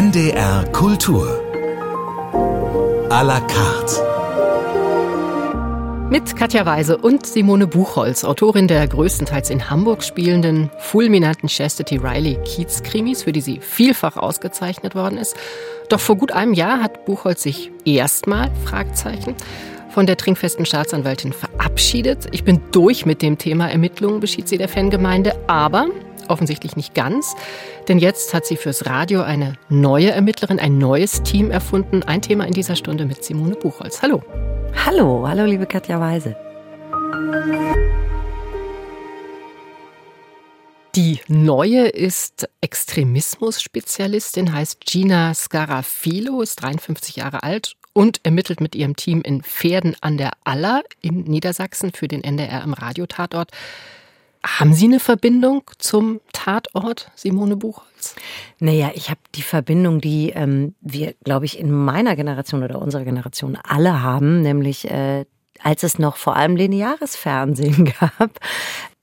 NDR Kultur. A la carte. Mit Katja Weise und Simone Buchholz, Autorin der größtenteils in Hamburg spielenden, fulminanten Chastity Riley Keats Krimis, für die sie vielfach ausgezeichnet worden ist. Doch vor gut einem Jahr hat Buchholz sich erstmal, Fragezeichen, von der trinkfesten Staatsanwältin verabschiedet. Ich bin durch mit dem Thema Ermittlungen, beschied sie der Fangemeinde, aber offensichtlich nicht ganz, denn jetzt hat sie fürs Radio eine neue Ermittlerin, ein neues Team erfunden. Ein Thema in dieser Stunde mit Simone Buchholz. Hallo. Hallo, hallo liebe Katja Weise. Die neue ist Extremismus-Spezialistin, heißt Gina Scarafilo, ist 53 Jahre alt und ermittelt mit ihrem Team in Pferden an der Aller in Niedersachsen für den NDR im Radiotatort. Haben Sie eine Verbindung zum Tatort, Simone Buchholz? Naja, ich habe die Verbindung, die ähm, wir, glaube ich, in meiner Generation oder unserer Generation alle haben, nämlich äh, als es noch vor allem lineares Fernsehen gab.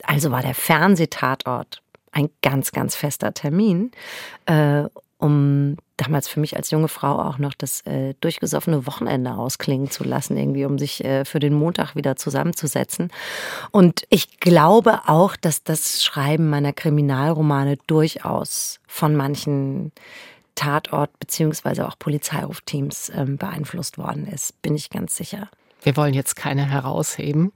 Also war der Fernsehtatort ein ganz, ganz fester Termin. Äh, um damals für mich als junge Frau auch noch das äh, durchgesoffene Wochenende ausklingen zu lassen, irgendwie, um sich äh, für den Montag wieder zusammenzusetzen. Und ich glaube auch, dass das Schreiben meiner Kriminalromane durchaus von manchen Tatort- beziehungsweise auch Polizeirufteams ähm, beeinflusst worden ist, bin ich ganz sicher. Wir wollen jetzt keine herausheben.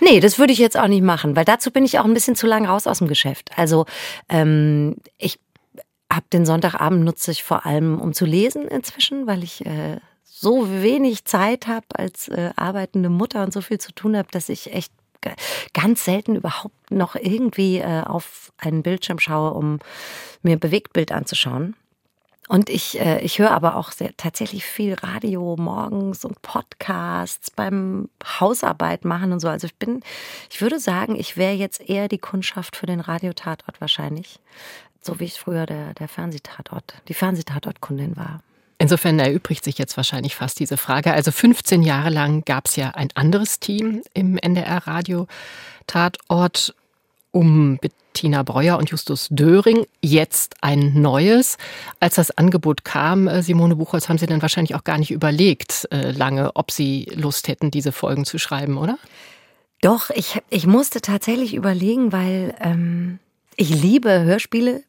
Nee, das würde ich jetzt auch nicht machen, weil dazu bin ich auch ein bisschen zu lang raus aus dem Geschäft. Also ähm, ich habe den Sonntagabend nutze ich vor allem, um zu lesen inzwischen, weil ich äh, so wenig Zeit habe als äh, arbeitende Mutter und so viel zu tun habe, dass ich echt ganz selten überhaupt noch irgendwie äh, auf einen Bildschirm schaue, um mir Bewegtbild anzuschauen. Und ich, äh, ich höre aber auch sehr, tatsächlich viel Radio morgens und Podcasts beim Hausarbeit machen und so. Also ich bin, ich würde sagen, ich wäre jetzt eher die Kundschaft für den Radiotatort wahrscheinlich so wie ich früher der, der Fernsehtatort, die Fernsehtatortkundin war. Insofern erübrigt sich jetzt wahrscheinlich fast diese Frage. Also 15 Jahre lang gab es ja ein anderes Team im NDR-Radio-Tatort um Bettina Breuer und Justus Döring. Jetzt ein neues. Als das Angebot kam, äh, Simone Buchholz, haben Sie dann wahrscheinlich auch gar nicht überlegt äh, lange, ob Sie Lust hätten, diese Folgen zu schreiben, oder? Doch, ich, ich musste tatsächlich überlegen, weil ähm, ich liebe Hörspiele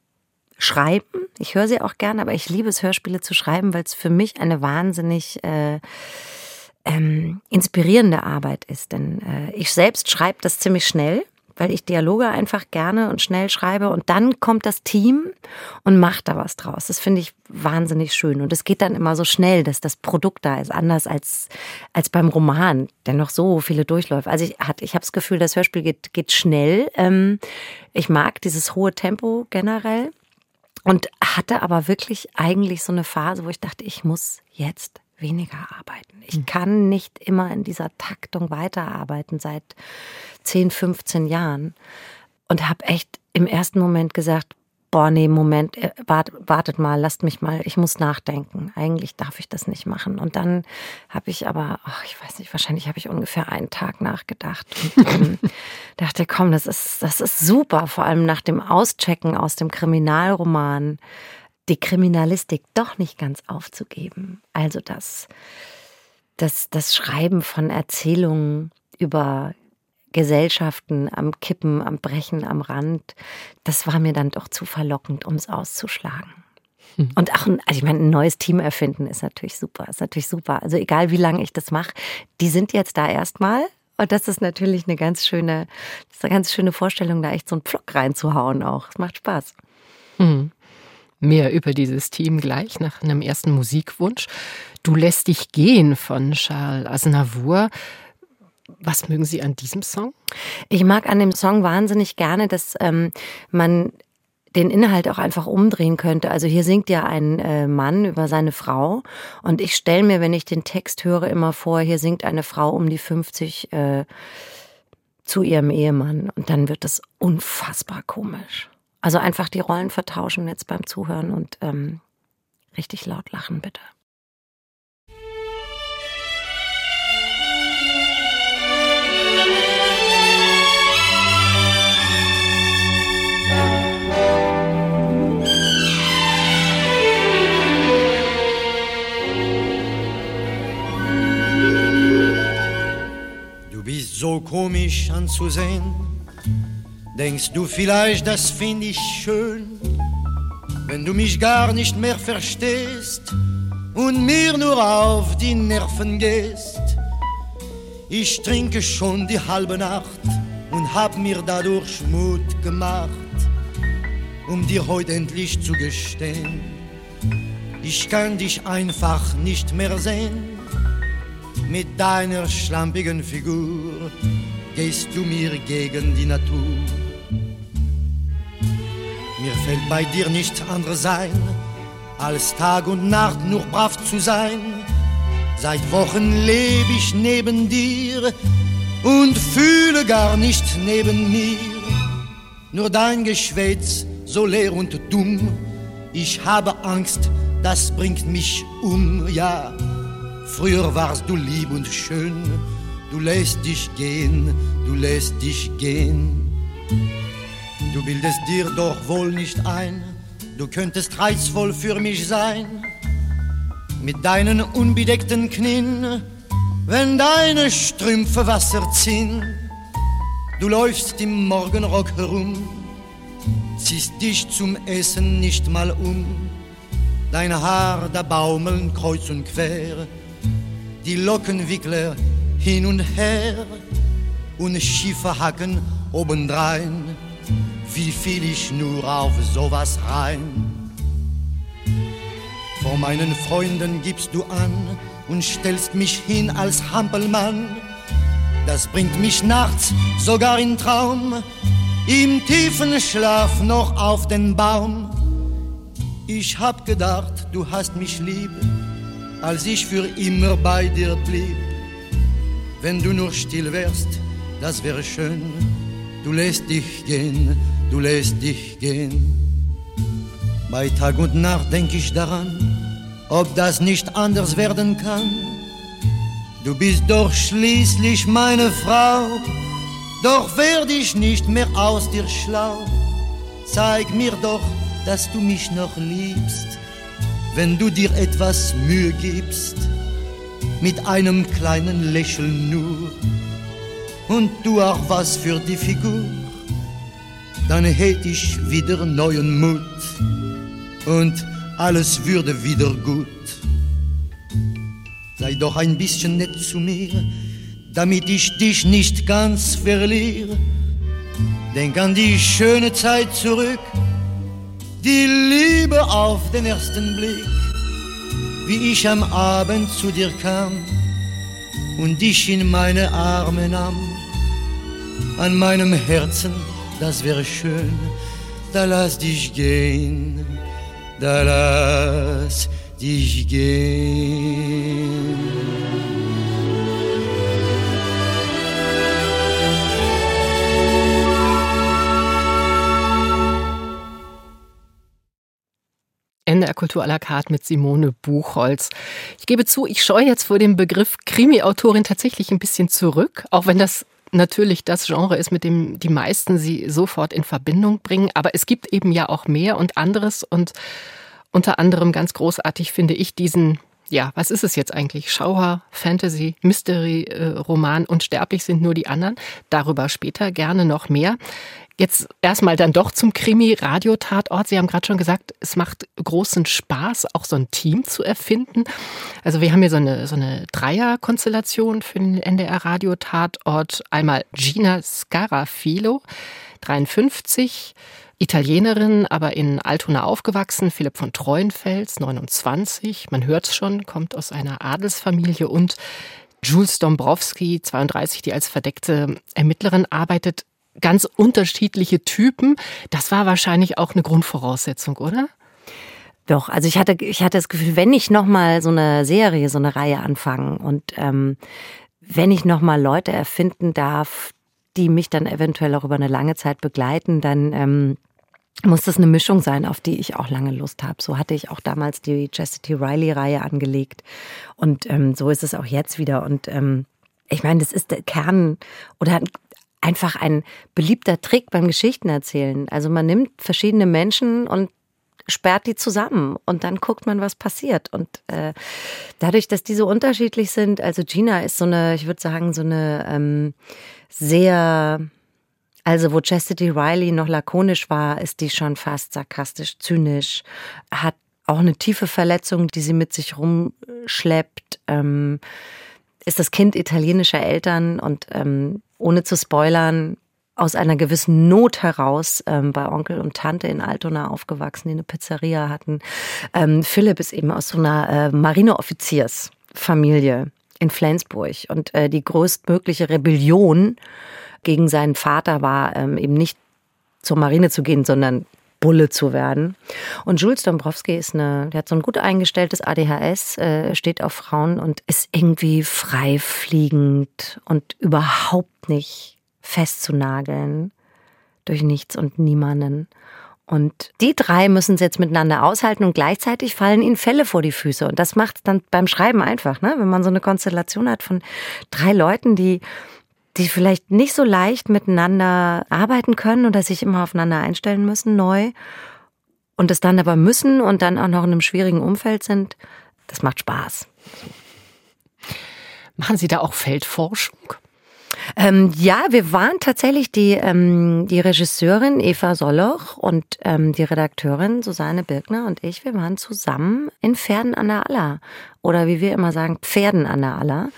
schreiben. Ich höre sie auch gerne, aber ich liebe es, Hörspiele zu schreiben, weil es für mich eine wahnsinnig äh, ähm, inspirierende Arbeit ist. Denn äh, ich selbst schreibe das ziemlich schnell weil ich Dialoge einfach gerne und schnell schreibe und dann kommt das Team und macht da was draus. Das finde ich wahnsinnig schön und es geht dann immer so schnell, dass das Produkt da ist, anders als, als beim Roman, der noch so viele Durchläufe. Also ich, ich habe das Gefühl, das Hörspiel geht, geht schnell. Ähm, ich mag dieses hohe Tempo generell und hatte aber wirklich eigentlich so eine Phase, wo ich dachte, ich muss jetzt weniger arbeiten. Ich hm. kann nicht immer in dieser Taktung weiterarbeiten seit 10, 15 Jahren und habe echt im ersten Moment gesagt, boah, nee, Moment, äh, wart, wartet mal, lasst mich mal, ich muss nachdenken. Eigentlich darf ich das nicht machen. Und dann habe ich aber, ach, ich weiß nicht, wahrscheinlich habe ich ungefähr einen Tag nachgedacht und ähm, dachte, komm, das ist, das ist super, vor allem nach dem Auschecken aus dem Kriminalroman die Kriminalistik doch nicht ganz aufzugeben. Also das, das, das Schreiben von Erzählungen über Gesellschaften am Kippen, am Brechen, am Rand, das war mir dann doch zu verlockend, um es auszuschlagen. Hm. Und auch, ein, also ich meine, ein neues Team erfinden ist natürlich super, ist natürlich super. Also egal wie lange ich das mache, die sind jetzt da erstmal. Und das ist natürlich eine ganz schöne, das ist eine ganz schöne Vorstellung, da echt so einen Pflock reinzuhauen auch. Es macht Spaß. Mhm. Mehr über dieses Team gleich nach einem ersten Musikwunsch. Du lässt dich gehen von Charles Aznavour. Was mögen Sie an diesem Song? Ich mag an dem Song wahnsinnig gerne, dass ähm, man den Inhalt auch einfach umdrehen könnte. Also hier singt ja ein äh, Mann über seine Frau und ich stelle mir, wenn ich den Text höre, immer vor, hier singt eine Frau um die 50 äh, zu ihrem Ehemann und dann wird das unfassbar komisch. Also einfach die Rollen vertauschen jetzt beim Zuhören und ähm, richtig laut lachen, bitte. Froh, mich anzusehen. Denkst du vielleicht, das find ich schön, wenn du mich gar nicht mehr verstehst und mir nur auf die Nerven gehst? Ich trinke schon die halbe Nacht und hab mir dadurch Mut gemacht, um dir heute endlich zu gestehen. Ich kann dich einfach nicht mehr sehen. Mit deiner schlampigen Figur gehst du mir gegen die Natur. Mir fällt bei dir nichts anderes ein, als Tag und Nacht nur brav zu sein. Seit Wochen lebe ich neben dir und fühle gar nicht neben mir. Nur dein Geschwätz so leer und dumm. Ich habe Angst, das bringt mich um, ja. Früher warst du lieb und schön, du lässt dich gehen, du lässt dich gehen. Du bildest dir doch wohl nicht ein, du könntest reizvoll für mich sein. Mit deinen unbedeckten Knien, wenn deine Strümpfe Wasser ziehen. Du läufst im Morgenrock herum, ziehst dich zum Essen nicht mal um. Dein Haar, da baumeln kreuz und quer, die Lockenwickler hin und her und Schieferhacken obendrein. Wie fiel ich nur auf sowas rein? Vor meinen Freunden gibst du an und stellst mich hin als Hampelmann. Das bringt mich nachts sogar in Traum, im tiefen Schlaf noch auf den Baum. Ich hab gedacht, du hast mich lieb, als ich für immer bei dir blieb. Wenn du nur still wärst, das wäre schön. Du lässt dich gehen, du lässt dich gehen. Bei Tag und Nacht denk ich daran, ob das nicht anders werden kann. Du bist doch schließlich meine Frau, doch werd ich nicht mehr aus dir schlau. Zeig mir doch, dass du mich noch liebst, wenn du dir etwas Mühe gibst, mit einem kleinen Lächeln nur, und du auch was für die Figur, dann hätt ich wieder neuen Mut und alles würde wieder gut. Sei doch ein bisschen nett zu mir, damit ich dich nicht ganz verliere. Denk an die schöne Zeit zurück, die Liebe auf den ersten Blick, wie ich am Abend zu dir kam und dich in meine Arme nahm. An meinem Herzen, das wäre schön, da lass dich gehen da lass dich gehen. Kultur à la carte mit Simone Buchholz. Ich gebe zu, ich scheue jetzt vor dem Begriff Krimi-Autorin tatsächlich ein bisschen zurück, auch wenn das natürlich das Genre ist, mit dem die meisten sie sofort in Verbindung bringen. Aber es gibt eben ja auch mehr und anderes und unter anderem ganz großartig finde ich diesen ja, was ist es jetzt eigentlich? Schauer, Fantasy, Mystery, äh, Roman und Sterblich sind nur die anderen. Darüber später gerne noch mehr. Jetzt erstmal dann doch zum Krimi-Radio-Tatort. Sie haben gerade schon gesagt, es macht großen Spaß, auch so ein Team zu erfinden. Also wir haben hier so eine, so eine Dreierkonstellation für den NDR-Radio-Tatort. Einmal Gina Scarafilo, 53, Italienerin, aber in Altona aufgewachsen, Philipp von Treuenfels, 29, man hört es schon, kommt aus einer Adelsfamilie und Jules Dombrowski, 32, die als verdeckte Ermittlerin arbeitet. Ganz unterschiedliche Typen. Das war wahrscheinlich auch eine Grundvoraussetzung, oder? Doch, also ich hatte, ich hatte das Gefühl, wenn ich nochmal so eine Serie, so eine Reihe anfangen und ähm, wenn ich nochmal Leute erfinden darf, die mich dann eventuell auch über eine lange Zeit begleiten, dann ähm, muss das eine Mischung sein, auf die ich auch lange Lust habe. So hatte ich auch damals die Chastity Riley-Reihe angelegt. Und ähm, so ist es auch jetzt wieder. Und ähm, ich meine, das ist der Kern oder einfach ein beliebter Trick beim Geschichtenerzählen. Also man nimmt verschiedene Menschen und sperrt die zusammen und dann guckt man, was passiert. Und äh, dadurch, dass die so unterschiedlich sind, also Gina ist so eine, ich würde sagen, so eine ähm, sehr, also wo Chastity Riley noch lakonisch war, ist die schon fast sarkastisch, zynisch, hat auch eine tiefe Verletzung, die sie mit sich rumschleppt. Ähm, ist das Kind italienischer Eltern und ähm, ohne zu spoilern, aus einer gewissen Not heraus ähm, bei Onkel und Tante in Altona aufgewachsen, die eine Pizzeria hatten. Ähm, Philipp ist eben aus so einer äh, Marineoffiziersfamilie in Flensburg und äh, die größtmögliche Rebellion gegen seinen Vater war ähm, eben nicht zur Marine zu gehen, sondern Bulle zu werden. Und Jules Dombrowski ist eine, der hat so ein gut eingestelltes ADHS, äh, steht auf Frauen und ist irgendwie frei fliegend und überhaupt nicht festzunageln durch nichts und niemanden. Und die drei müssen es jetzt miteinander aushalten und gleichzeitig fallen ihnen Fälle vor die Füße. Und das macht dann beim Schreiben einfach, ne? wenn man so eine Konstellation hat von drei Leuten, die, die vielleicht nicht so leicht miteinander arbeiten können oder sich immer aufeinander einstellen müssen, neu. Und es dann aber müssen und dann auch noch in einem schwierigen Umfeld sind. Das macht Spaß. Machen Sie da auch Feldforschung? Ähm, ja, wir waren tatsächlich die, ähm, die Regisseurin Eva Solloch und ähm, die Redakteurin Susanne Birkner und ich, wir waren zusammen in Pferden an der Aller. Oder wie wir immer sagen, Pferden an der Aller.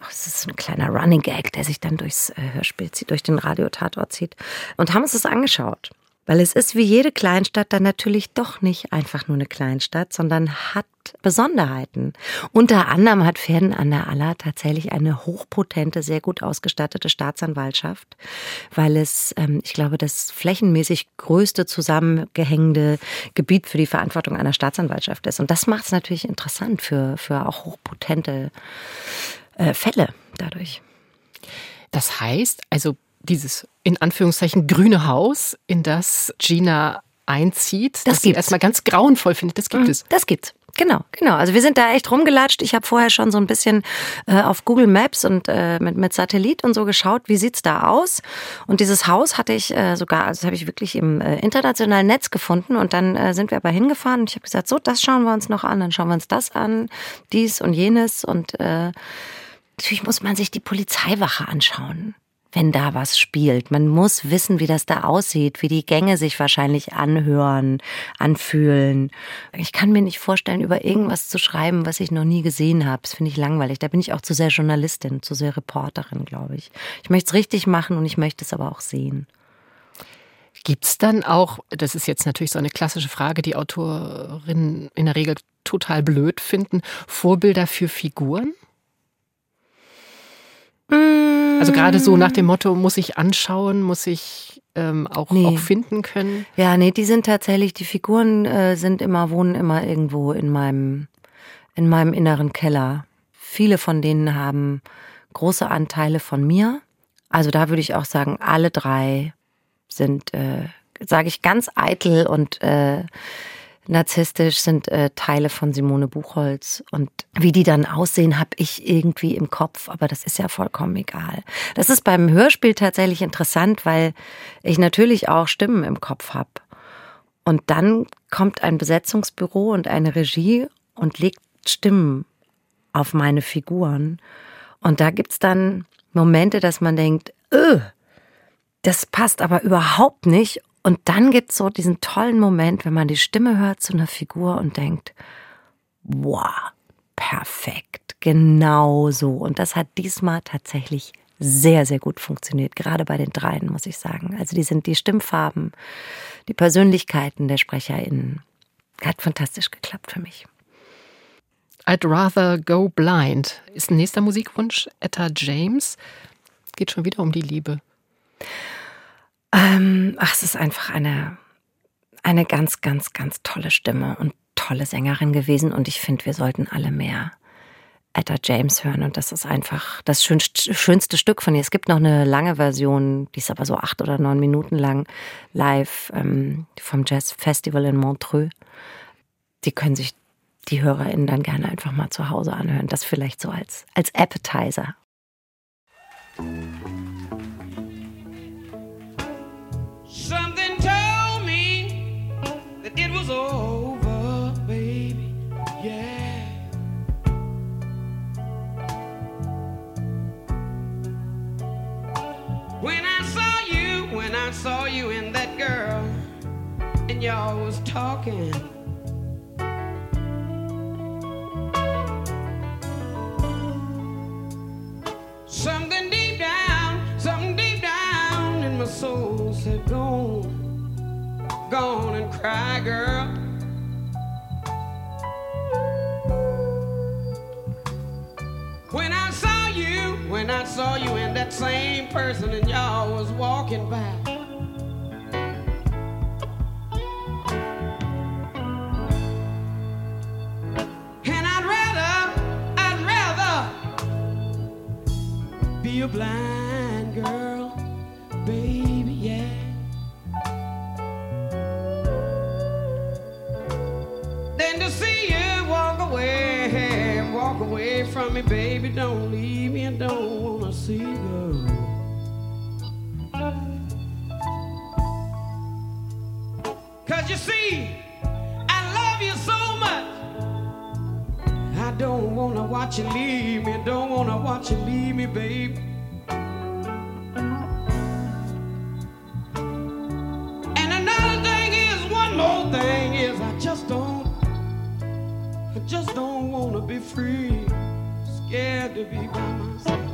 Das ist ein kleiner Running Gag, der sich dann durchs äh, Hörspiel zieht, durch den Radiotatort zieht. Und haben uns das angeschaut. Weil es ist wie jede Kleinstadt dann natürlich doch nicht einfach nur eine Kleinstadt, sondern hat Besonderheiten. Unter anderem hat Pferden an der Aller tatsächlich eine hochpotente, sehr gut ausgestattete Staatsanwaltschaft, weil es, ähm, ich glaube, das flächenmäßig größte zusammengehängende Gebiet für die Verantwortung einer Staatsanwaltschaft ist. Und das macht es natürlich interessant für, für auch hochpotente äh, Fälle dadurch. Das heißt, also dieses in Anführungszeichen grüne Haus, in das Gina einzieht, das, das sie erstmal ganz grauenvoll findet, das gibt mhm, es. Das gibt's. Genau, genau. Also wir sind da echt rumgelatscht. Ich habe vorher schon so ein bisschen äh, auf Google Maps und äh, mit, mit Satellit und so geschaut, wie sieht's da aus. Und dieses Haus hatte ich äh, sogar, also das habe ich wirklich im äh, internationalen Netz gefunden. Und dann äh, sind wir aber hingefahren und ich habe gesagt, so, das schauen wir uns noch an, dann schauen wir uns das an, dies und jenes. Und äh, natürlich muss man sich die Polizeiwache anschauen wenn da was spielt. Man muss wissen, wie das da aussieht, wie die Gänge sich wahrscheinlich anhören, anfühlen. Ich kann mir nicht vorstellen, über irgendwas zu schreiben, was ich noch nie gesehen habe. Das finde ich langweilig. Da bin ich auch zu sehr Journalistin, zu sehr Reporterin, glaube ich. Ich möchte es richtig machen und ich möchte es aber auch sehen. Gibt's dann auch, das ist jetzt natürlich so eine klassische Frage, die Autorinnen in der Regel total blöd finden, Vorbilder für Figuren? Also gerade so nach dem Motto, muss ich anschauen, muss ich ähm, auch, nee. auch finden können. Ja, nee, die sind tatsächlich, die Figuren äh, sind immer, wohnen immer irgendwo in meinem, in meinem inneren Keller. Viele von denen haben große Anteile von mir. Also da würde ich auch sagen, alle drei sind, äh, sage ich ganz eitel und äh, narzisstisch sind äh, Teile von Simone Buchholz. Und wie die dann aussehen, habe ich irgendwie im Kopf, aber das ist ja vollkommen egal. Das ist beim Hörspiel tatsächlich interessant, weil ich natürlich auch Stimmen im Kopf habe. Und dann kommt ein Besetzungsbüro und eine Regie und legt Stimmen auf meine Figuren. Und da gibt's dann Momente, dass man denkt, öh, das passt aber überhaupt nicht. Und dann gibt's so diesen tollen Moment, wenn man die Stimme hört zu einer Figur und denkt, wow, perfekt, genau so. Und das hat diesmal tatsächlich sehr, sehr gut funktioniert, gerade bei den dreien, muss ich sagen. Also die sind die Stimmfarben, die Persönlichkeiten der SprecherInnen. Hat fantastisch geklappt für mich. I'd rather go blind ist ein nächster Musikwunsch. Etta James. Geht schon wieder um die Liebe. Ähm, ach, es ist einfach eine, eine ganz, ganz, ganz tolle Stimme und tolle Sängerin gewesen. Und ich finde, wir sollten alle mehr Etta James hören. Und das ist einfach das schönste, schönste Stück von ihr. Es gibt noch eine lange Version, die ist aber so acht oder neun Minuten lang, live ähm, vom Jazz Festival in Montreux. Die können sich die HörerInnen dann gerne einfach mal zu Hause anhören. Das vielleicht so als, als Appetizer. When you and that girl, and y'all was talking. Something deep down, something deep down in my soul said, Go on, go and cry, girl. When I saw you, when I saw you and that same person and y'all was walking by. A blind girl, baby, yeah. Then to see you walk away, walk away from me, baby. Don't leave me, I don't wanna see you. Cause you see, I love you so much. I don't wanna watch you leave me, don't wanna watch you leave me, baby. Be free, scared to be by myself.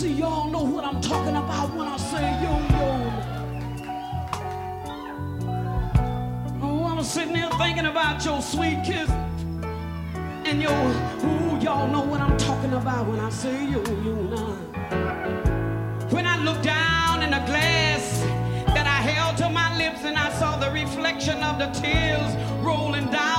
See y'all know what I'm talking about when I say yo yo. Oh, I'm sitting there thinking about your sweet kiss and yo. ooh, y'all know what I'm talking about when I say yo yo now. When I looked down in the glass that I held to my lips and I saw the reflection of the tears rolling down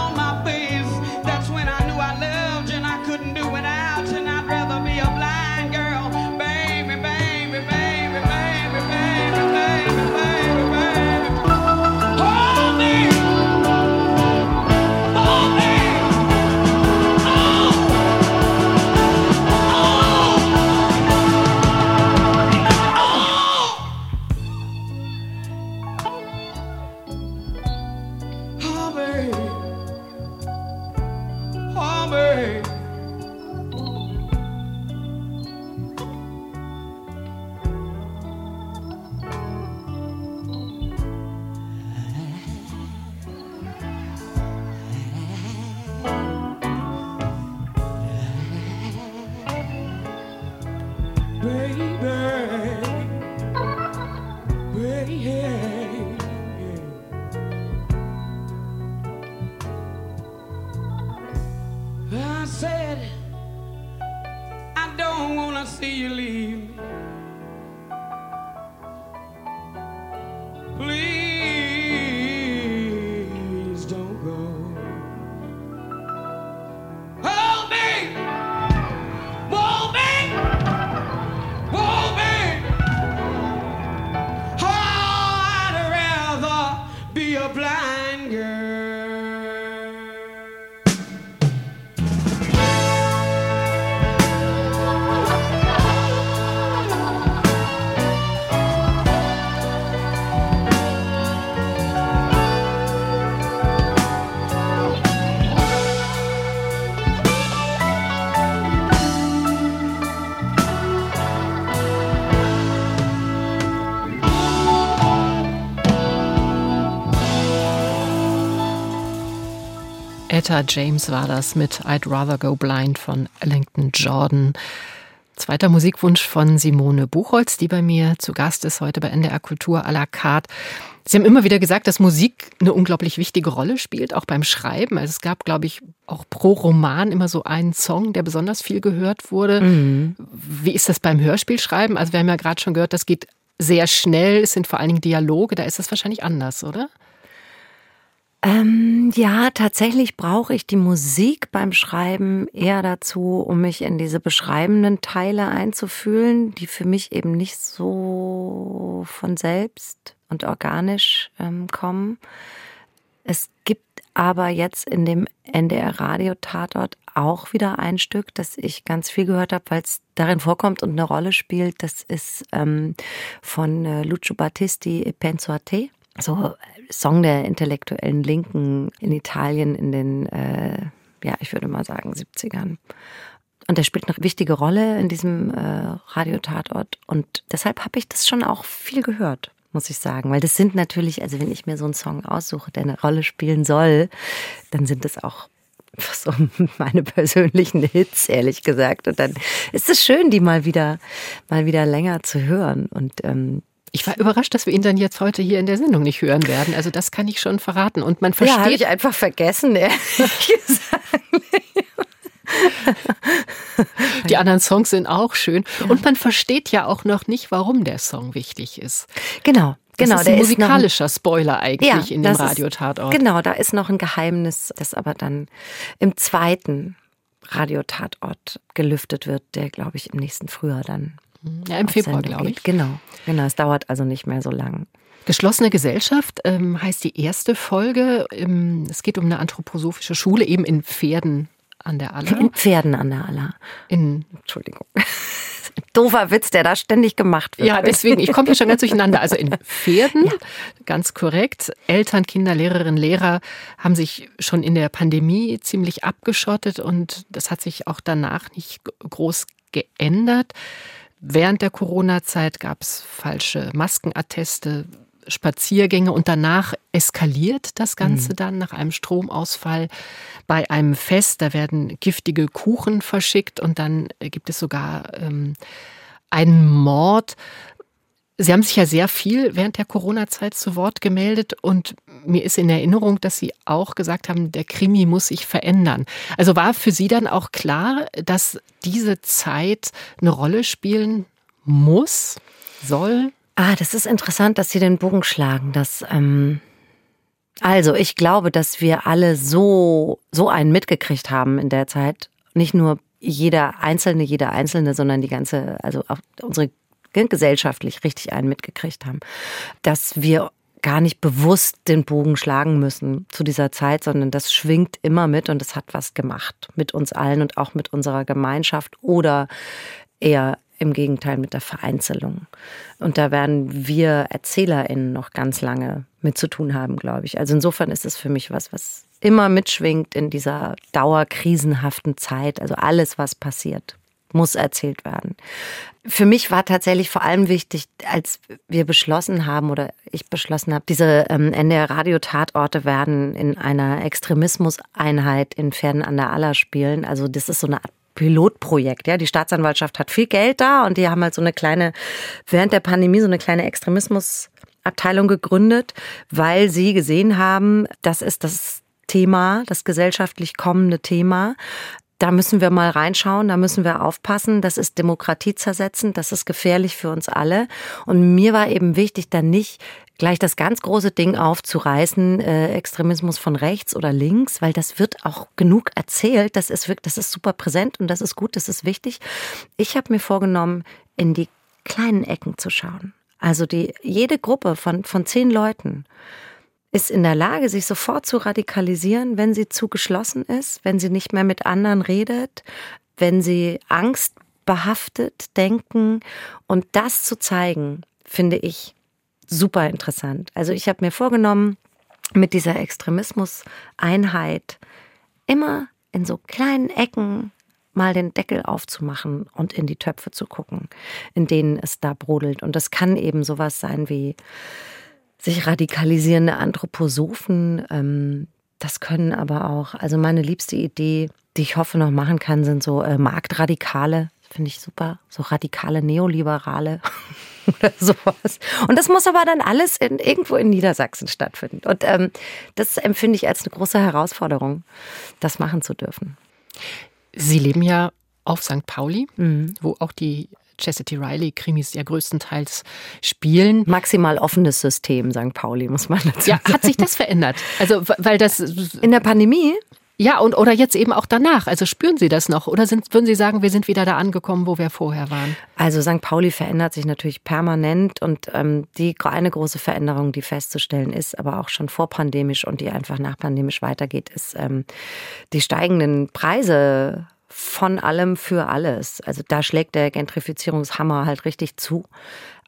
Etta James war das mit I'd Rather Go Blind von Ellington Jordan. Zweiter Musikwunsch von Simone Buchholz, die bei mir zu Gast ist heute bei NDR Kultur à la carte. Sie haben immer wieder gesagt, dass Musik eine unglaublich wichtige Rolle spielt, auch beim Schreiben. Also es gab, glaube ich, auch pro Roman immer so einen Song, der besonders viel gehört wurde. Mhm. Wie ist das beim Hörspielschreiben? Also wir haben ja gerade schon gehört, das geht sehr schnell, es sind vor allen Dingen Dialoge, da ist es wahrscheinlich anders, oder? Ähm, ja, tatsächlich brauche ich die Musik beim Schreiben eher dazu, um mich in diese beschreibenden Teile einzufühlen, die für mich eben nicht so von selbst und organisch ähm, kommen. Es gibt aber jetzt in dem NDR Radio Tatort auch wieder ein Stück, das ich ganz viel gehört habe, weil es darin vorkommt und eine Rolle spielt. Das ist ähm, von äh, Lucio Battisti E Penso a te. So äh, Song der intellektuellen Linken in Italien in den, äh, ja, ich würde mal sagen, 70ern. Und der spielt eine wichtige Rolle in diesem äh, Radiotatort. Und deshalb habe ich das schon auch viel gehört muss ich sagen. Weil das sind natürlich, also wenn ich mir so einen Song aussuche, der eine Rolle spielen soll, dann sind das auch so meine persönlichen Hits, ehrlich gesagt. Und dann ist es schön, die mal wieder, mal wieder länger zu hören. Und ähm, ich war überrascht, dass wir ihn dann jetzt heute hier in der Sendung nicht hören werden. Also das kann ich schon verraten. Und man versteht. Ja, habe ich einfach vergessen, ehrlich gesagt. Die anderen Songs sind auch schön. Und man versteht ja auch noch nicht, warum der Song wichtig ist. Genau. Das genau, ist ein musikalischer ist ein, Spoiler eigentlich ja, in dem Radiotatort. Genau, da ist noch ein Geheimnis, das aber dann im zweiten Radiotatort gelüftet wird, der, glaube ich, im nächsten Frühjahr dann. Ja, im Februar, glaube ich. Genau, genau. Es dauert also nicht mehr so lang. Geschlossene Gesellschaft ähm, heißt die erste Folge. Ähm, es geht um eine anthroposophische Schule, eben in Pferden an der Aller. In Pferden an der Aller. In, Entschuldigung. Doofer Witz, der da ständig gemacht wird. Ja, deswegen, ich komme hier schon ganz durcheinander. Also in Pferden, ja. ganz korrekt. Eltern, Kinder, Lehrerinnen, Lehrer haben sich schon in der Pandemie ziemlich abgeschottet und das hat sich auch danach nicht groß geändert. Während der Corona-Zeit gab es falsche Maskenatteste, Spaziergänge und danach eskaliert das Ganze mhm. dann nach einem Stromausfall bei einem Fest. Da werden giftige Kuchen verschickt und dann gibt es sogar ähm, einen Mord. Sie haben sich ja sehr viel während der Corona-Zeit zu Wort gemeldet und mir ist in Erinnerung, dass Sie auch gesagt haben, der Krimi muss sich verändern. Also war für Sie dann auch klar, dass diese Zeit eine Rolle spielen muss, soll? Ah, das ist interessant, dass Sie den Bogen schlagen. Dass, ähm, also, ich glaube, dass wir alle so, so einen mitgekriegt haben in der Zeit. Nicht nur jeder Einzelne, jeder Einzelne, sondern die ganze, also auch unsere gesellschaftlich richtig einen mitgekriegt haben. Dass wir gar nicht bewusst den Bogen schlagen müssen zu dieser Zeit, sondern das schwingt immer mit und es hat was gemacht mit uns allen und auch mit unserer Gemeinschaft oder eher im Gegenteil mit der Vereinzelung. Und da werden wir ErzählerInnen noch ganz lange mit zu tun haben, glaube ich. Also insofern ist es für mich was, was immer mitschwingt in dieser dauerkrisenhaften Zeit. Also alles, was passiert, muss erzählt werden. Für mich war tatsächlich vor allem wichtig, als wir beschlossen haben oder ich beschlossen habe, diese ähm, NDR-Radio-Tatorte werden in einer Extremismuseinheit in Pferden an der Aller spielen. Also das ist so eine Art Pilotprojekt. Ja, die Staatsanwaltschaft hat viel Geld da und die haben halt so eine kleine, während der Pandemie so eine kleine Extremismusabteilung gegründet, weil sie gesehen haben, das ist das Thema, das gesellschaftlich kommende Thema. Da müssen wir mal reinschauen, da müssen wir aufpassen. Das ist Demokratie zersetzen, das ist gefährlich für uns alle. Und mir war eben wichtig, dann nicht gleich das ganz große Ding aufzureißen, äh, Extremismus von rechts oder links, weil das wird auch genug erzählt. Das ist wirklich, das ist super präsent und das ist gut, das ist wichtig. Ich habe mir vorgenommen, in die kleinen Ecken zu schauen. Also die jede Gruppe von von zehn Leuten ist in der Lage, sich sofort zu radikalisieren, wenn sie zu geschlossen ist, wenn sie nicht mehr mit anderen redet, wenn sie Angst behaftet denken und das zu zeigen, finde ich super interessant. Also ich habe mir vorgenommen, mit dieser Extremismus-Einheit immer in so kleinen Ecken mal den Deckel aufzumachen und in die Töpfe zu gucken, in denen es da brodelt. Und das kann eben sowas sein wie sich radikalisierende Anthroposophen. Ähm, das können aber auch, also meine liebste Idee, die ich hoffe noch machen kann, sind so äh, Marktradikale. Finde ich super. So radikale Neoliberale. oder sowas. Und das muss aber dann alles in, irgendwo in Niedersachsen stattfinden. Und ähm, das empfinde ich als eine große Herausforderung, das machen zu dürfen. Sie leben ja auf St. Pauli, mhm. wo auch die Chastity Riley Krimis ja größtenteils spielen. Maximal offenes System, St. Pauli, muss man dazu ja, sagen. Ja, hat sich das verändert? Also, weil das. In der Pandemie? Ja, und oder jetzt eben auch danach. Also spüren Sie das noch? Oder sind, würden Sie sagen, wir sind wieder da angekommen, wo wir vorher waren? Also St. Pauli verändert sich natürlich permanent und ähm, die eine große Veränderung, die festzustellen ist, aber auch schon vorpandemisch und die einfach nachpandemisch weitergeht, ist ähm, die steigenden Preise von allem für alles. Also da schlägt der Gentrifizierungshammer halt richtig zu.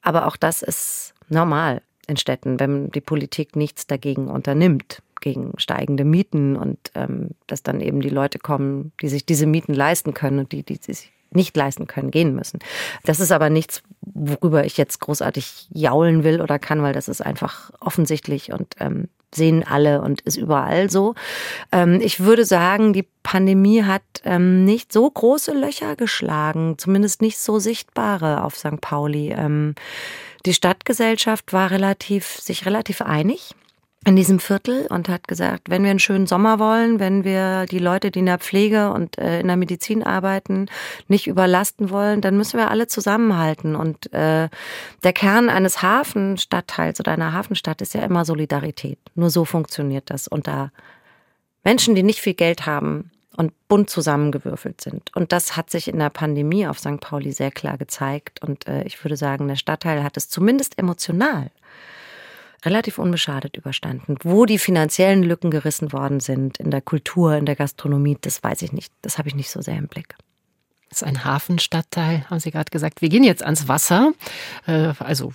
Aber auch das ist normal in Städten, wenn die Politik nichts dagegen unternimmt gegen steigende Mieten und ähm, dass dann eben die Leute kommen, die sich diese Mieten leisten können und die, die sich nicht leisten können, gehen müssen. Das ist aber nichts, worüber ich jetzt großartig jaulen will oder kann, weil das ist einfach offensichtlich und ähm, sehen alle und ist überall so. Ähm, ich würde sagen, die Pandemie hat ähm, nicht so große Löcher geschlagen, zumindest nicht so sichtbare auf St. Pauli. Ähm, die Stadtgesellschaft war relativ, sich relativ einig in diesem Viertel und hat gesagt, wenn wir einen schönen Sommer wollen, wenn wir die Leute, die in der Pflege und äh, in der Medizin arbeiten, nicht überlasten wollen, dann müssen wir alle zusammenhalten. Und äh, der Kern eines Hafenstadtteils oder einer Hafenstadt ist ja immer Solidarität. Nur so funktioniert das unter Menschen, die nicht viel Geld haben und bunt zusammengewürfelt sind. Und das hat sich in der Pandemie auf St. Pauli sehr klar gezeigt. Und äh, ich würde sagen, der Stadtteil hat es zumindest emotional relativ unbeschadet überstanden. Wo die finanziellen Lücken gerissen worden sind, in der Kultur, in der Gastronomie, das weiß ich nicht. Das habe ich nicht so sehr im Blick. Das ist ein Hafenstadtteil, haben Sie gerade gesagt. Wir gehen jetzt ans Wasser, äh, also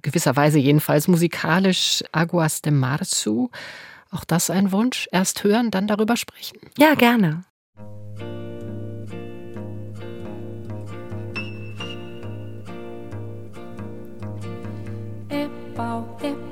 gewisserweise jedenfalls musikalisch Aguas de Marzu. Auch das ein Wunsch. Erst hören, dann darüber sprechen. Ja, gerne. Pau, é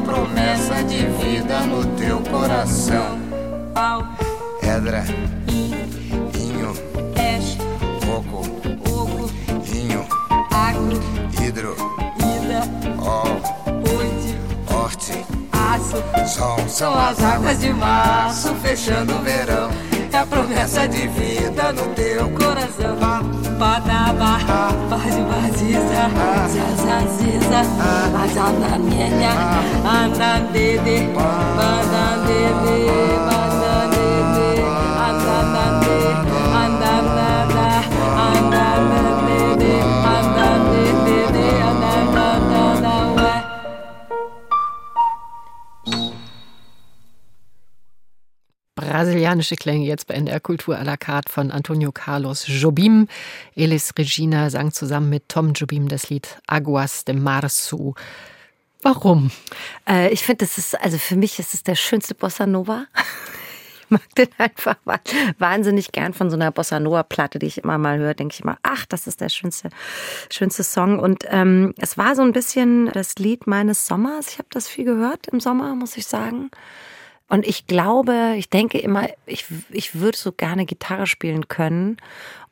promessa de vida no teu coração. Pau. Pedra. Inho. Peixe. Coco. Oco. Vinho. Agro. Hidro. Ida. Ol. Oite. Horte. Aço. Sol. São as águas de março fechando o verão muita promessa de vida no teu coração. Badaba, bade badiza, zazaziza, azanamienha, anandede, anda banandede. Brasilianische Klänge jetzt bei NDR Kultur à la carte von Antonio Carlos Jobim. Elis Regina sang zusammen mit Tom Jobim das Lied Aguas de Março. Warum? Äh, ich finde, das ist, also für mich ist es der schönste Bossa Nova. Ich mag den einfach wa- wahnsinnig gern von so einer Bossa Nova Platte, die ich immer mal höre, denke ich immer, ach, das ist der schönste, schönste Song. Und ähm, es war so ein bisschen das Lied meines Sommers. Ich habe das viel gehört im Sommer, muss ich sagen. Und ich glaube, ich denke immer, ich, ich würde so gerne Gitarre spielen können.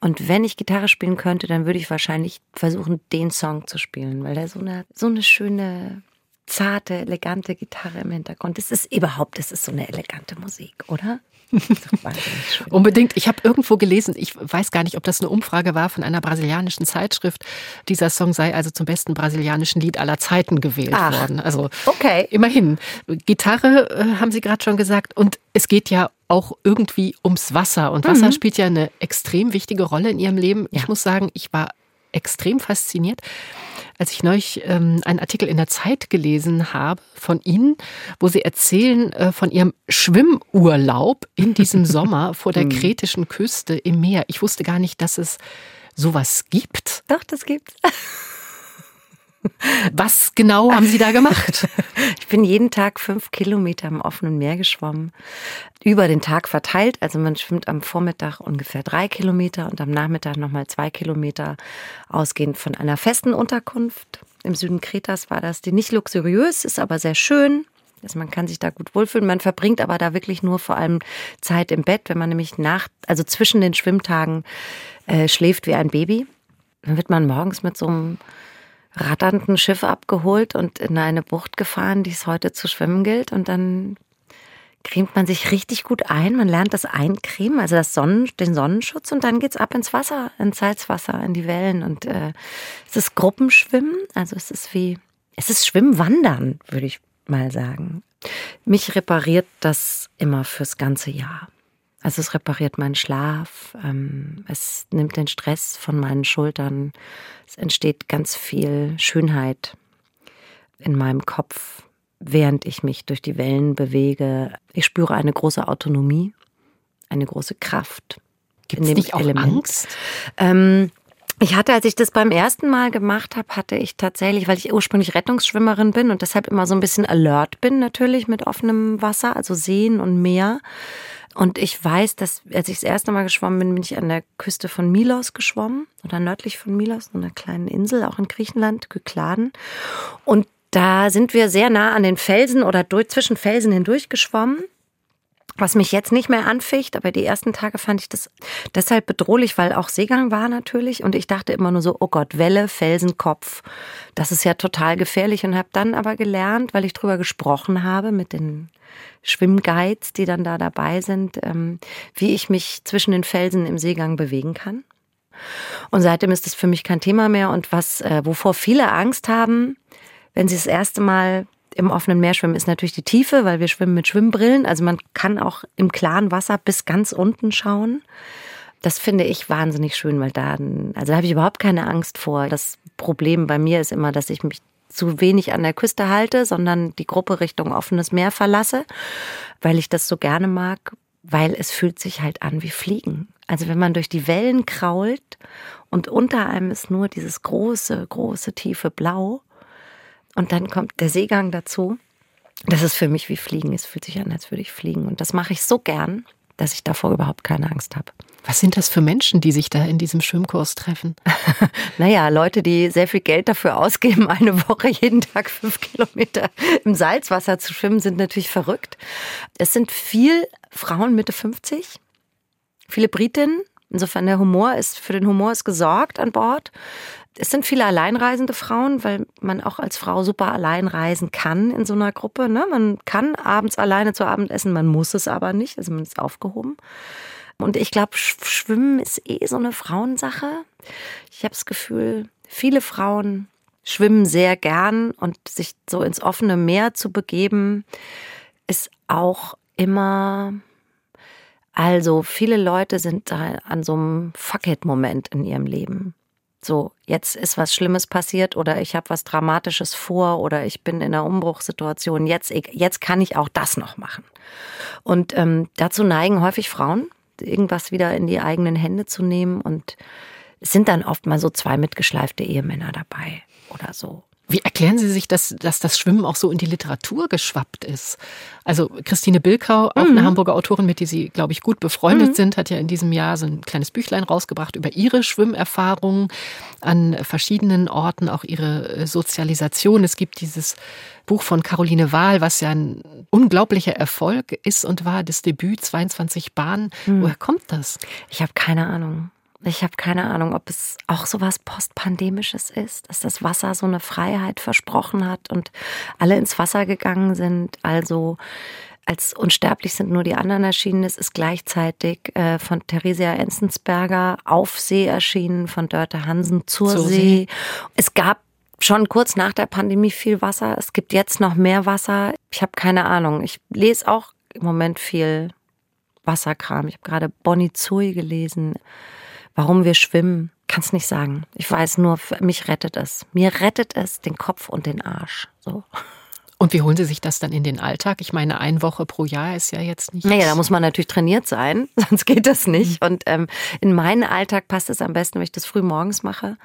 Und wenn ich Gitarre spielen könnte, dann würde ich wahrscheinlich versuchen, den Song zu spielen, weil der so eine, so eine schöne, zarte, elegante Gitarre im Hintergrund. Das ist überhaupt, das ist so eine elegante Musik, oder? Unbedingt. Ich habe irgendwo gelesen, ich weiß gar nicht, ob das eine Umfrage war von einer brasilianischen Zeitschrift. Dieser Song sei also zum besten brasilianischen Lied aller Zeiten gewählt Ach, worden. Also okay. immerhin. Gitarre äh, haben Sie gerade schon gesagt. Und es geht ja auch irgendwie ums Wasser. Und Wasser spielt ja eine extrem wichtige Rolle in Ihrem Leben. Ich Ja. muss sagen, ich war extrem fasziniert, als ich neulich ähm, einen Artikel in der Zeit gelesen habe von Ihnen, wo Sie erzählen äh, von Ihrem Schwimmurlaub in diesem Sommer vor der kretischen Küste im Meer. Ich wusste gar nicht, dass es sowas gibt. Doch, das gibt's. Was genau haben Sie da gemacht? Ich bin jeden Tag fünf Kilometer im offenen Meer geschwommen. Über den Tag verteilt. Also man schwimmt am Vormittag ungefähr drei Kilometer und am Nachmittag nochmal zwei Kilometer ausgehend von einer festen Unterkunft. Im Süden Kretas war das, die nicht luxuriös ist, aber sehr schön. Also man kann sich da gut wohlfühlen. Man verbringt aber da wirklich nur vor allem Zeit im Bett, wenn man nämlich nach, also zwischen den Schwimmtagen äh, schläft wie ein Baby. Dann wird man morgens mit so einem ratternden Schiff abgeholt und in eine Bucht gefahren, die es heute zu schwimmen gilt. Und dann cremt man sich richtig gut ein. Man lernt das Eincremen, also das Sonnen, den Sonnenschutz und dann geht's ab ins Wasser, ins Salzwasser, in die Wellen. Und äh, es ist Gruppenschwimmen, also es ist wie, es ist Schwimmwandern, würde ich mal sagen. Mich repariert das immer fürs ganze Jahr. Also es repariert meinen Schlaf, ähm, es nimmt den Stress von meinen Schultern, es entsteht ganz viel Schönheit in meinem Kopf, während ich mich durch die Wellen bewege. Ich spüre eine große Autonomie, eine große Kraft. Gibt es nicht auch Element. Angst? Ähm, ich hatte, als ich das beim ersten Mal gemacht habe, hatte ich tatsächlich, weil ich ursprünglich Rettungsschwimmerin bin und deshalb immer so ein bisschen alert bin, natürlich mit offenem Wasser, also Seen und Meer. Und ich weiß, dass als ich das erste Mal geschwommen bin, bin ich an der Küste von Milos geschwommen oder nördlich von Milos, so einer kleinen Insel, auch in Griechenland, Kykladen. Und da sind wir sehr nah an den Felsen oder durch, zwischen Felsen hindurch geschwommen was mich jetzt nicht mehr anficht, aber die ersten Tage fand ich das deshalb bedrohlich, weil auch Seegang war natürlich. Und ich dachte immer nur so, oh Gott, Welle, Felsen, Kopf, das ist ja total gefährlich und habe dann aber gelernt, weil ich drüber gesprochen habe mit den Schwimmguides, die dann da dabei sind, ähm, wie ich mich zwischen den Felsen im Seegang bewegen kann. Und seitdem ist das für mich kein Thema mehr. Und was, äh, wovor viele Angst haben, wenn sie das erste Mal im offenen Meer schwimmen, ist natürlich die Tiefe, weil wir schwimmen mit Schwimmbrillen. Also man kann auch im klaren Wasser bis ganz unten schauen. Das finde ich wahnsinnig schön, weil da, also da habe ich überhaupt keine Angst vor. Das Problem bei mir ist immer, dass ich mich zu wenig an der Küste halte, sondern die Gruppe Richtung offenes Meer verlasse, weil ich das so gerne mag, weil es fühlt sich halt an wie Fliegen. Also wenn man durch die Wellen krault und unter einem ist nur dieses große, große, tiefe Blau und dann kommt der Seegang dazu. Das ist für mich wie Fliegen. Es fühlt sich an, als würde ich fliegen. Und das mache ich so gern, dass ich davor überhaupt keine Angst habe. Was sind das für Menschen, die sich da in diesem Schwimmkurs treffen? Naja, Leute, die sehr viel Geld dafür ausgeben, eine Woche jeden Tag fünf Kilometer im Salzwasser zu schwimmen, sind natürlich verrückt. Es sind viel Frauen Mitte 50, viele Britinnen. Insofern der Humor ist, für den Humor ist gesorgt an Bord. Es sind viele alleinreisende Frauen, weil man auch als Frau super allein reisen kann in so einer Gruppe. Ne? Man kann abends alleine zu Abend essen, man muss es aber nicht, also man ist aufgehoben. Und ich glaube, Schwimmen ist eh so eine Frauensache. Ich habe das Gefühl, viele Frauen schwimmen sehr gern und sich so ins offene Meer zu begeben, ist auch immer. Also viele Leute sind da an so einem Fuck-it-Moment in ihrem Leben. So, jetzt ist was Schlimmes passiert oder ich habe was Dramatisches vor oder ich bin in einer Umbruchssituation. Jetzt, jetzt kann ich auch das noch machen. Und ähm, dazu neigen häufig Frauen, irgendwas wieder in die eigenen Hände zu nehmen und es sind dann oft mal so zwei mitgeschleifte Ehemänner dabei oder so. Wie erklären Sie sich, dass, dass das Schwimmen auch so in die Literatur geschwappt ist? Also Christine Bilkau, auch mhm. eine Hamburger Autorin, mit der Sie, glaube ich, gut befreundet mhm. sind, hat ja in diesem Jahr so ein kleines Büchlein rausgebracht über ihre Schwimmerfahrungen an verschiedenen Orten, auch ihre äh, Sozialisation. Es gibt dieses Buch von Caroline Wahl, was ja ein unglaublicher Erfolg ist und war, das Debüt 22 Bahnen. Mhm. Woher kommt das? Ich habe keine Ahnung. Ich habe keine Ahnung, ob es auch so was Postpandemisches ist, dass das Wasser so eine Freiheit versprochen hat und alle ins Wasser gegangen sind. Also als Unsterblich sind nur die anderen erschienen ist, ist gleichzeitig äh, von Theresia Enzensberger auf See erschienen, von Dörte Hansen zur, zur See. See. Es gab schon kurz nach der Pandemie viel Wasser. Es gibt jetzt noch mehr Wasser. Ich habe keine Ahnung. Ich lese auch im Moment viel Wasserkram. Ich habe gerade Bonnie Zui gelesen. Warum wir schwimmen, kann es nicht sagen. Ich weiß nur, mich rettet es. Mir rettet es den Kopf und den Arsch. So. Und wie holen Sie sich das dann in den Alltag? Ich meine, eine Woche pro Jahr ist ja jetzt nicht. Naja, da muss man natürlich trainiert sein, sonst geht das nicht. Mhm. Und ähm, in meinen Alltag passt es am besten, wenn ich das früh morgens mache.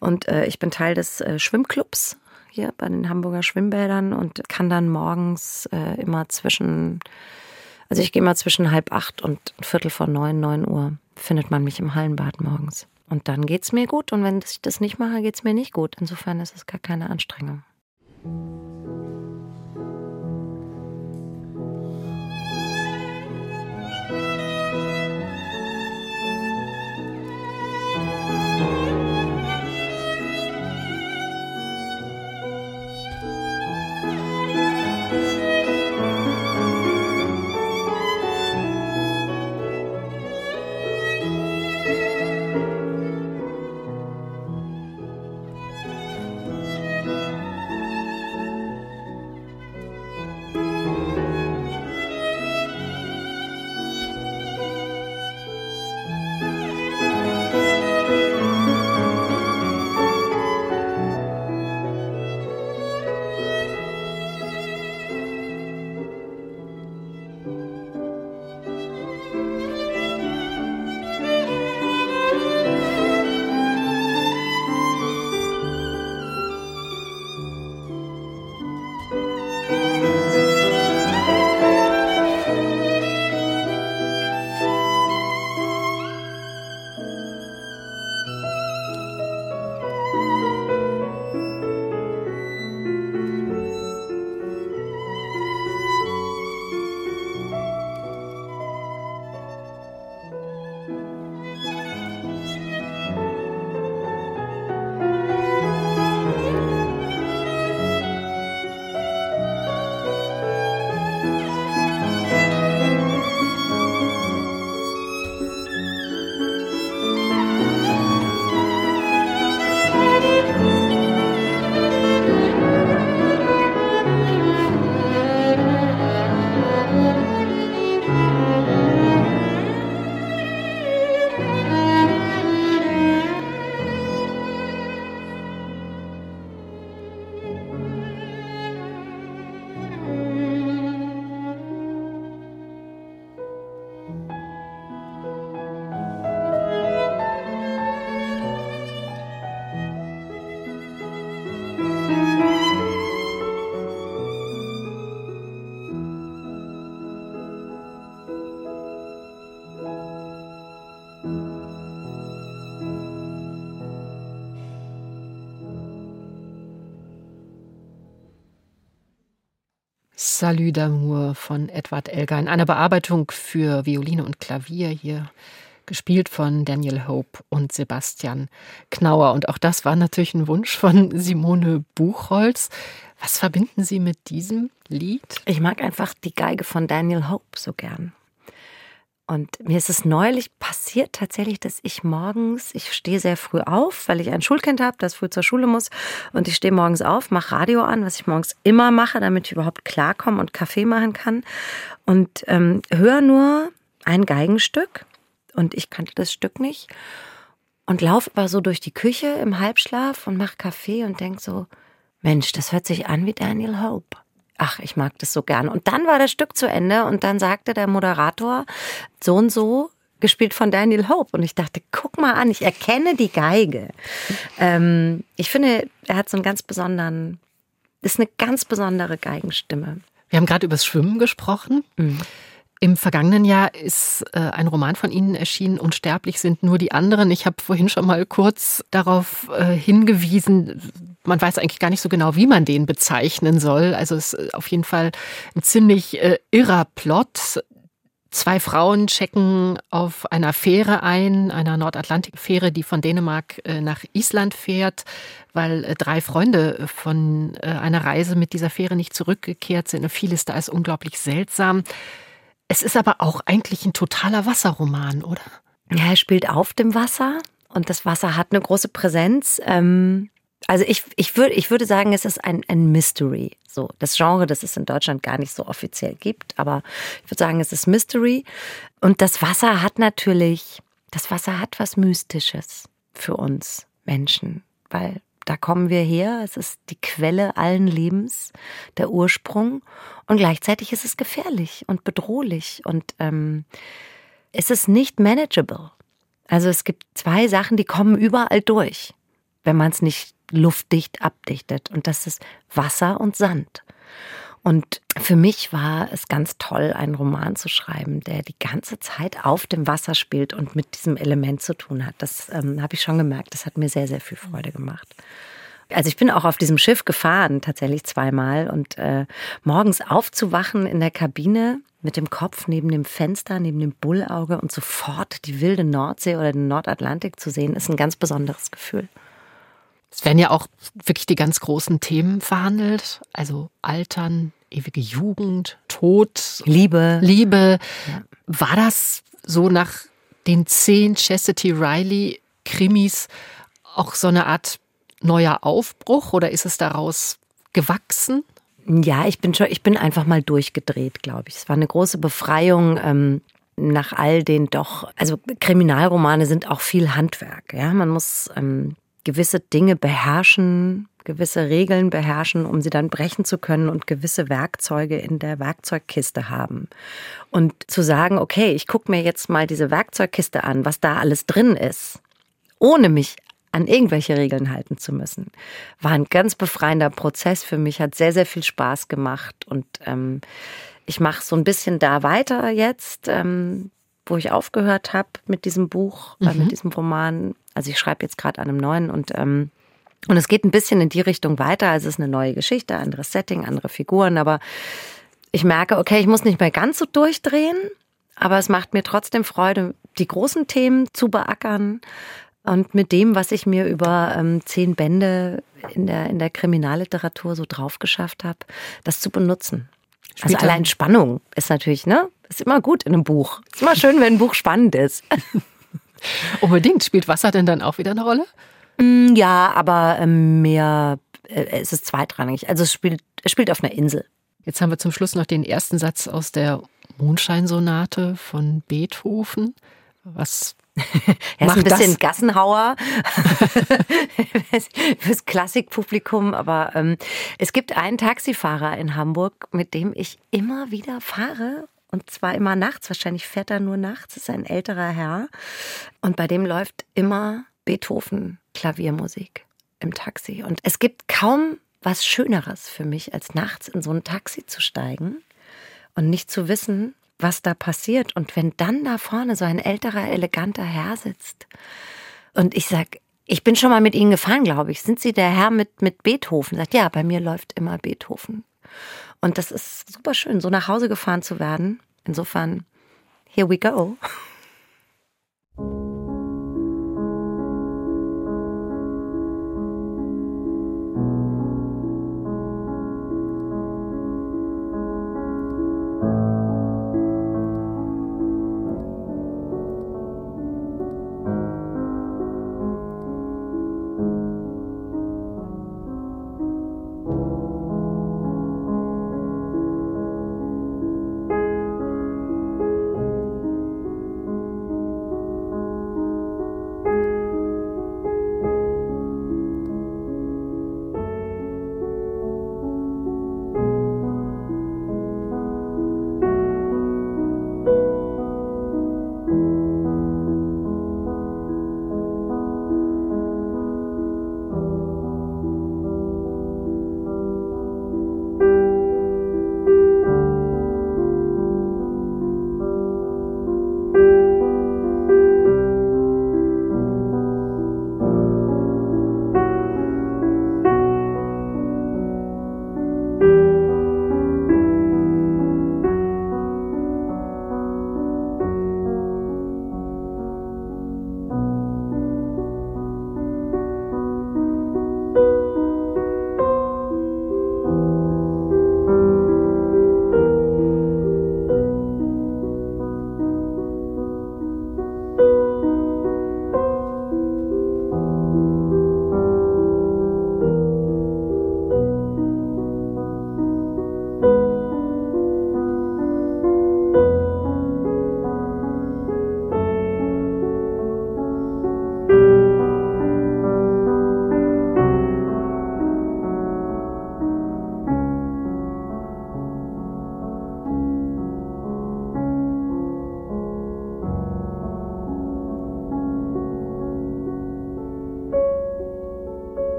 Und äh, ich bin Teil des äh, Schwimmclubs hier bei den Hamburger Schwimmbädern und kann dann morgens äh, immer zwischen, also ich gehe mal zwischen halb acht und Viertel vor neun, neun Uhr findet man mich im Hallenbad morgens. Und dann geht es mir gut. Und wenn ich das nicht mache, geht es mir nicht gut. Insofern ist es gar keine Anstrengung. Salut d'amour von Edward Elgar in einer Bearbeitung für Violine und Klavier hier gespielt von Daniel Hope und Sebastian Knauer. Und auch das war natürlich ein Wunsch von Simone Buchholz. Was verbinden Sie mit diesem Lied? Ich mag einfach die Geige von Daniel Hope so gern. Und mir ist es neulich passiert tatsächlich, dass ich morgens, ich stehe sehr früh auf, weil ich ein Schulkind habe, das früh zur Schule muss. Und ich stehe morgens auf, mache Radio an, was ich morgens immer mache, damit ich überhaupt klarkomme und Kaffee machen kann. Und ähm, höre nur ein Geigenstück. Und ich kannte das Stück nicht. Und laufe aber so durch die Küche im Halbschlaf und mache Kaffee und denk so, Mensch, das hört sich an wie Daniel Hope ach, ich mag das so gern. Und dann war das Stück zu Ende und dann sagte der Moderator so und so, gespielt von Daniel Hope. Und ich dachte, guck mal an, ich erkenne die Geige. Ähm, ich finde, er hat so einen ganz besonderen, ist eine ganz besondere Geigenstimme. Wir haben gerade über das Schwimmen gesprochen. Mhm. Im vergangenen Jahr ist äh, ein Roman von Ihnen erschienen, Unsterblich sind nur die anderen. Ich habe vorhin schon mal kurz darauf äh, hingewiesen, man weiß eigentlich gar nicht so genau, wie man den bezeichnen soll. Also es ist auf jeden Fall ein ziemlich äh, irrer Plot. Zwei Frauen checken auf einer Fähre ein, einer Nordatlantikfähre, die von Dänemark nach Island fährt, weil drei Freunde von einer Reise mit dieser Fähre nicht zurückgekehrt sind. Und vieles da ist unglaublich seltsam. Es ist aber auch eigentlich ein totaler Wasserroman, oder? Ja, er spielt auf dem Wasser und das Wasser hat eine große Präsenz. Ähm, also ich, ich, würde, ich würde sagen, es ist ein, ein Mystery. So, das Genre, das es in Deutschland gar nicht so offiziell gibt, aber ich würde sagen, es ist Mystery. Und das Wasser hat natürlich, das Wasser hat was Mystisches für uns Menschen, weil da kommen wir her. Es ist die Quelle allen Lebens, der Ursprung. Und gleichzeitig ist es gefährlich und bedrohlich und ähm, es ist nicht manageable. Also es gibt zwei Sachen, die kommen überall durch, wenn man es nicht luftdicht abdichtet. Und das ist Wasser und Sand. Und für mich war es ganz toll, einen Roman zu schreiben, der die ganze Zeit auf dem Wasser spielt und mit diesem Element zu tun hat. Das ähm, habe ich schon gemerkt. Das hat mir sehr, sehr viel Freude gemacht. Also ich bin auch auf diesem Schiff gefahren, tatsächlich zweimal. Und äh, morgens aufzuwachen in der Kabine mit dem Kopf neben dem Fenster, neben dem Bullauge und sofort die wilde Nordsee oder den Nordatlantik zu sehen, ist ein ganz besonderes Gefühl. Es werden ja auch wirklich die ganz großen Themen verhandelt, also Altern, ewige Jugend, Tod, Liebe. Liebe. Ja. War das so nach den zehn Chastity Riley Krimis auch so eine Art neuer Aufbruch oder ist es daraus gewachsen? Ja, ich bin schon, ich bin einfach mal durchgedreht, glaube ich. Es war eine große Befreiung. Ähm, nach all den doch, also Kriminalromane sind auch viel Handwerk. Ja, man muss ähm, gewisse Dinge beherrschen, gewisse Regeln beherrschen, um sie dann brechen zu können und gewisse Werkzeuge in der Werkzeugkiste haben. Und zu sagen, okay, ich gucke mir jetzt mal diese Werkzeugkiste an, was da alles drin ist, ohne mich an irgendwelche Regeln halten zu müssen, war ein ganz befreiender Prozess für mich, hat sehr, sehr viel Spaß gemacht und ähm, ich mache so ein bisschen da weiter jetzt, ähm, wo ich aufgehört habe mit diesem Buch, äh, mhm. mit diesem Roman. Also ich schreibe jetzt gerade an einem neuen und ähm, und es geht ein bisschen in die Richtung weiter. Also es ist eine neue Geschichte, anderes Setting, andere Figuren, aber ich merke, okay, ich muss nicht mehr ganz so durchdrehen, aber es macht mir trotzdem Freude, die großen Themen zu beackern und mit dem, was ich mir über ähm, zehn Bände in der, in der Kriminalliteratur so drauf geschafft habe, das zu benutzen. Also Spielt also allein Spannung ist natürlich, ne? Ist immer gut in einem Buch. Ist immer schön, wenn ein Buch spannend ist. Unbedingt. Spielt Wasser denn dann auch wieder eine Rolle? Mm, ja, aber ähm, mehr, äh, es ist zweitrangig. Also es spielt, es spielt auf einer Insel. Jetzt haben wir zum Schluss noch den ersten Satz aus der Mondscheinsonate von Beethoven. Was er ist ein bisschen das? Gassenhauer fürs Klassikpublikum, aber ähm, es gibt einen Taxifahrer in Hamburg, mit dem ich immer wieder fahre. Und zwar immer nachts, wahrscheinlich fährt er nur nachts, ist ein älterer Herr. Und bei dem läuft immer Beethoven Klaviermusik im Taxi. Und es gibt kaum was Schöneres für mich, als nachts in so ein Taxi zu steigen und nicht zu wissen, was da passiert. Und wenn dann da vorne so ein älterer, eleganter Herr sitzt und ich sag, ich bin schon mal mit Ihnen gefahren, glaube ich. Sind Sie der Herr mit, mit Beethoven? Sagt, ja, bei mir läuft immer Beethoven. Und das ist super schön, so nach Hause gefahren zu werden. Insofern, here we go.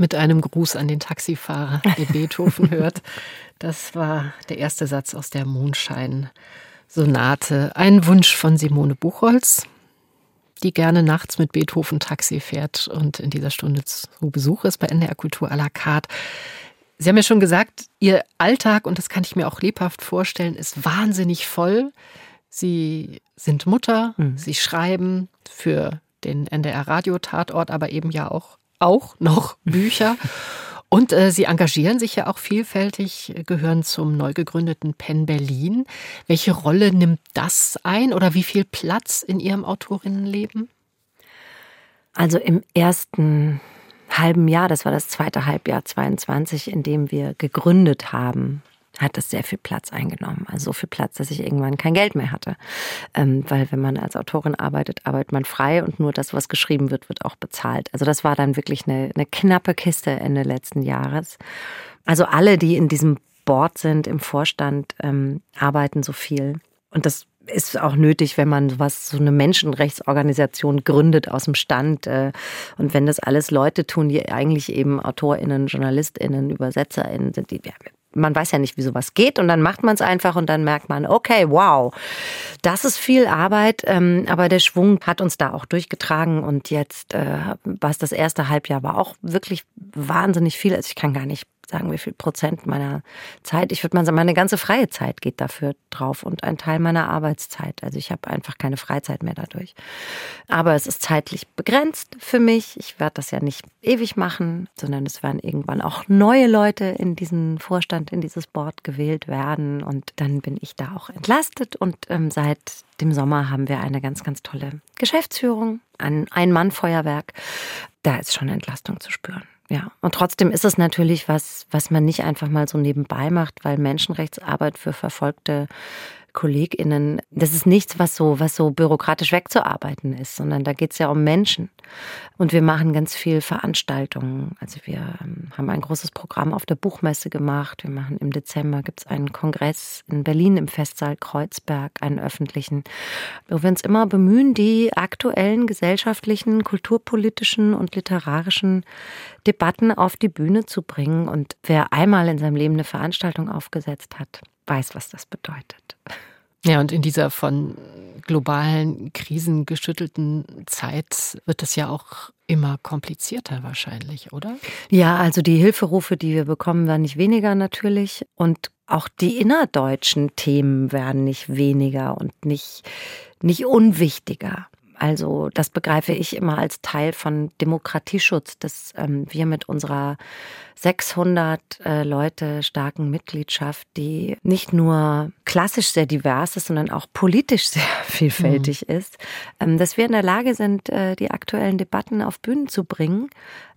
Mit einem Gruß an den Taxifahrer, der Beethoven hört. Das war der erste Satz aus der Mondschein-Sonate. Ein Wunsch von Simone Buchholz, die gerne nachts mit Beethoven Taxi fährt und in dieser Stunde zu Besuch ist bei NDR Kultur à la carte. Sie haben ja schon gesagt, Ihr Alltag, und das kann ich mir auch lebhaft vorstellen, ist wahnsinnig voll. Sie sind Mutter, mhm. Sie schreiben für den NDR Radio Tatort, aber eben ja auch, auch noch Bücher. Und äh, Sie engagieren sich ja auch vielfältig, gehören zum neu gegründeten Penn Berlin. Welche Rolle nimmt das ein oder wie viel Platz in Ihrem Autorinnenleben? Also im ersten halben Jahr, das war das zweite Halbjahr 22, in dem wir gegründet haben, hat das sehr viel Platz eingenommen. Also so viel Platz, dass ich irgendwann kein Geld mehr hatte. Ähm, weil wenn man als Autorin arbeitet, arbeitet man frei und nur das, was geschrieben wird, wird auch bezahlt. Also das war dann wirklich eine, eine knappe Kiste Ende letzten Jahres. Also alle, die in diesem Board sind, im Vorstand, ähm, arbeiten so viel. Und das ist auch nötig, wenn man was so eine Menschenrechtsorganisation gründet aus dem Stand äh, und wenn das alles Leute tun, die eigentlich eben AutorInnen, JournalistInnen, UesetzerInnen sind, die man weiß ja nicht, wie sowas geht und dann macht man es einfach und dann merkt man, okay, wow, das ist viel Arbeit, ähm, aber der Schwung hat uns da auch durchgetragen und jetzt, äh, was das erste Halbjahr war, auch wirklich wahnsinnig viel. Also ich kann gar nicht sagen, wie viel Prozent meiner Zeit, ich würde mal sagen, meine ganze freie Zeit geht dafür drauf und ein Teil meiner Arbeitszeit. Also ich habe einfach keine Freizeit mehr dadurch. Aber es ist zeitlich begrenzt für mich. Ich werde das ja nicht ewig machen, sondern es werden irgendwann auch neue Leute in diesen Vorstand, in dieses Board gewählt werden und dann bin ich da auch entlastet und ähm, seit dem Sommer haben wir eine ganz, ganz tolle Geschäftsführung, ein Ein-Mann-Feuerwerk. Da ist schon Entlastung zu spüren. Ja, und trotzdem ist es natürlich was, was man nicht einfach mal so nebenbei macht, weil Menschenrechtsarbeit für verfolgte KollegInnen, das ist nichts, was so, was so bürokratisch wegzuarbeiten ist, sondern da geht es ja um Menschen. Und wir machen ganz viel Veranstaltungen. Also wir ähm, haben ein großes Programm auf der Buchmesse gemacht. Wir machen im Dezember gibt es einen Kongress in Berlin im Festsaal Kreuzberg, einen öffentlichen, wo wir uns immer bemühen, die aktuellen gesellschaftlichen, kulturpolitischen und literarischen Debatten auf die Bühne zu bringen. Und wer einmal in seinem Leben eine Veranstaltung aufgesetzt hat, weiß, was das bedeutet. Ja, und in dieser von globalen Krisen geschüttelten Zeit wird es ja auch immer komplizierter wahrscheinlich, oder? Ja, also die Hilferufe, die wir bekommen, werden nicht weniger natürlich. Und auch die innerdeutschen Themen werden nicht weniger und nicht, nicht unwichtiger. Also das begreife ich immer als Teil von Demokratieschutz, dass ähm, wir mit unserer 600 äh, Leute starken Mitgliedschaft, die nicht nur klassisch sehr divers ist, sondern auch politisch sehr vielfältig mhm. ist, ähm, dass wir in der Lage sind, äh, die aktuellen Debatten auf Bühnen zu bringen,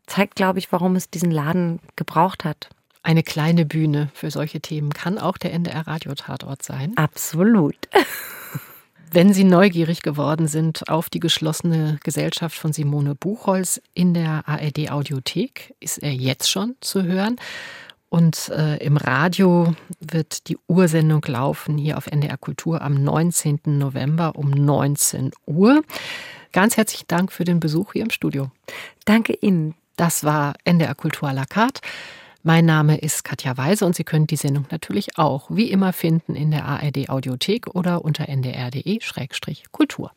zeigt, glaube ich, warum es diesen Laden gebraucht hat. Eine kleine Bühne für solche Themen kann auch der NDR Radiotatort sein. Absolut. Wenn Sie neugierig geworden sind auf die geschlossene Gesellschaft von Simone Buchholz in der ARD Audiothek, ist er jetzt schon zu hören. Und äh, im Radio wird die Ursendung laufen hier auf NDR Kultur am 19. November um 19 Uhr. Ganz herzlichen Dank für den Besuch hier im Studio. Danke Ihnen. Das war NDR Kultur à la carte. Mein Name ist Katja Weise und Sie können die Sendung natürlich auch wie immer finden in der ARD Audiothek oder unter ndr.de-kultur.